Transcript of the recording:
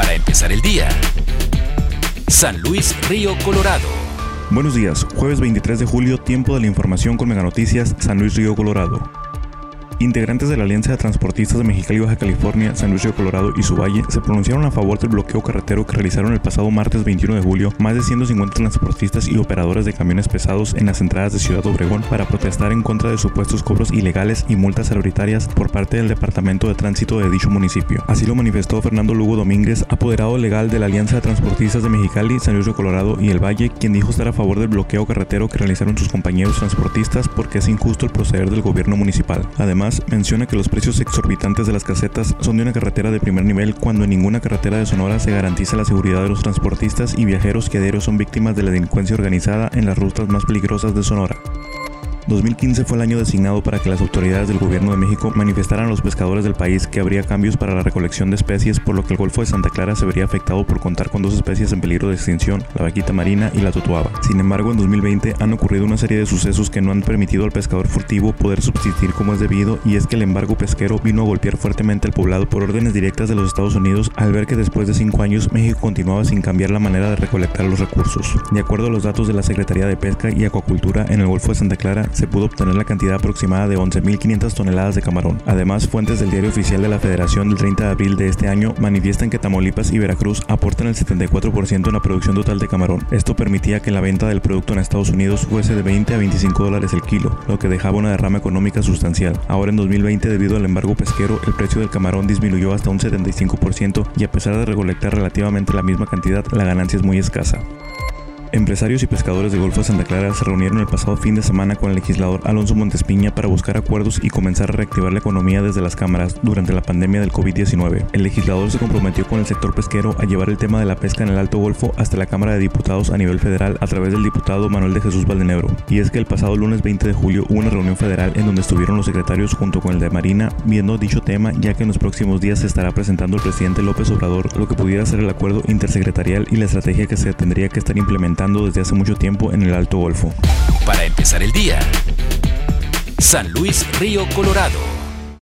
Para empezar el día. San Luis Río Colorado. Buenos días, jueves 23 de julio, tiempo de la información con Mega Noticias, San Luis Río Colorado. Integrantes de la Alianza de Transportistas de Mexicali, Baja California, San Luis Río Colorado y su valle se pronunciaron a favor del bloqueo carretero que realizaron el pasado martes 21 de julio más de 150 transportistas y operadores de camiones pesados en las entradas de Ciudad Obregón para protestar en contra de supuestos cobros ilegales y multas arbitrarias por parte del Departamento de Tránsito de dicho municipio. Así lo manifestó Fernando Lugo Domínguez, apoderado legal de la Alianza de Transportistas de Mexicali, San Luis Río Colorado y el Valle, quien dijo estar a favor del bloqueo carretero que realizaron sus compañeros transportistas porque es injusto el proceder del gobierno municipal. Además, menciona que los precios exorbitantes de las casetas son de una carretera de primer nivel cuando en ninguna carretera de Sonora se garantiza la seguridad de los transportistas y viajeros que a son víctimas de la delincuencia organizada en las rutas más peligrosas de Sonora. 2015 fue el año designado para que las autoridades del gobierno de México manifestaran a los pescadores del país que habría cambios para la recolección de especies, por lo que el Golfo de Santa Clara se vería afectado por contar con dos especies en peligro de extinción, la vaquita marina y la totuaba. Sin embargo, en 2020 han ocurrido una serie de sucesos que no han permitido al pescador furtivo poder subsistir como es debido, y es que el embargo pesquero vino a golpear fuertemente al poblado por órdenes directas de los Estados Unidos al ver que después de cinco años México continuaba sin cambiar la manera de recolectar los recursos. De acuerdo a los datos de la Secretaría de Pesca y Acuacultura en el Golfo de Santa Clara, se pudo obtener la cantidad aproximada de 11.500 toneladas de camarón. Además, fuentes del diario oficial de la Federación del 30 de abril de este año manifiestan que Tamaulipas y Veracruz aportan el 74% en la producción total de camarón. Esto permitía que la venta del producto en Estados Unidos fuese de 20 a 25 dólares el kilo, lo que dejaba una derrama económica sustancial. Ahora en 2020, debido al embargo pesquero, el precio del camarón disminuyó hasta un 75% y a pesar de recolectar relativamente la misma cantidad, la ganancia es muy escasa. Empresarios y pescadores de Golfo de Santa Clara se reunieron el pasado fin de semana con el legislador Alonso Montespiña para buscar acuerdos y comenzar a reactivar la economía desde las cámaras durante la pandemia del COVID-19. El legislador se comprometió con el sector pesquero a llevar el tema de la pesca en el Alto Golfo hasta la Cámara de Diputados a nivel federal a través del diputado Manuel de Jesús Valdenebro. Y es que el pasado lunes 20 de julio hubo una reunión federal en donde estuvieron los secretarios junto con el de Marina viendo dicho tema ya que en los próximos días se estará presentando el presidente López Obrador lo que pudiera ser el acuerdo intersecretarial y la estrategia que se tendría que estar implementando desde hace mucho tiempo en el Alto Golfo. Para empezar el día, San Luis Río Colorado.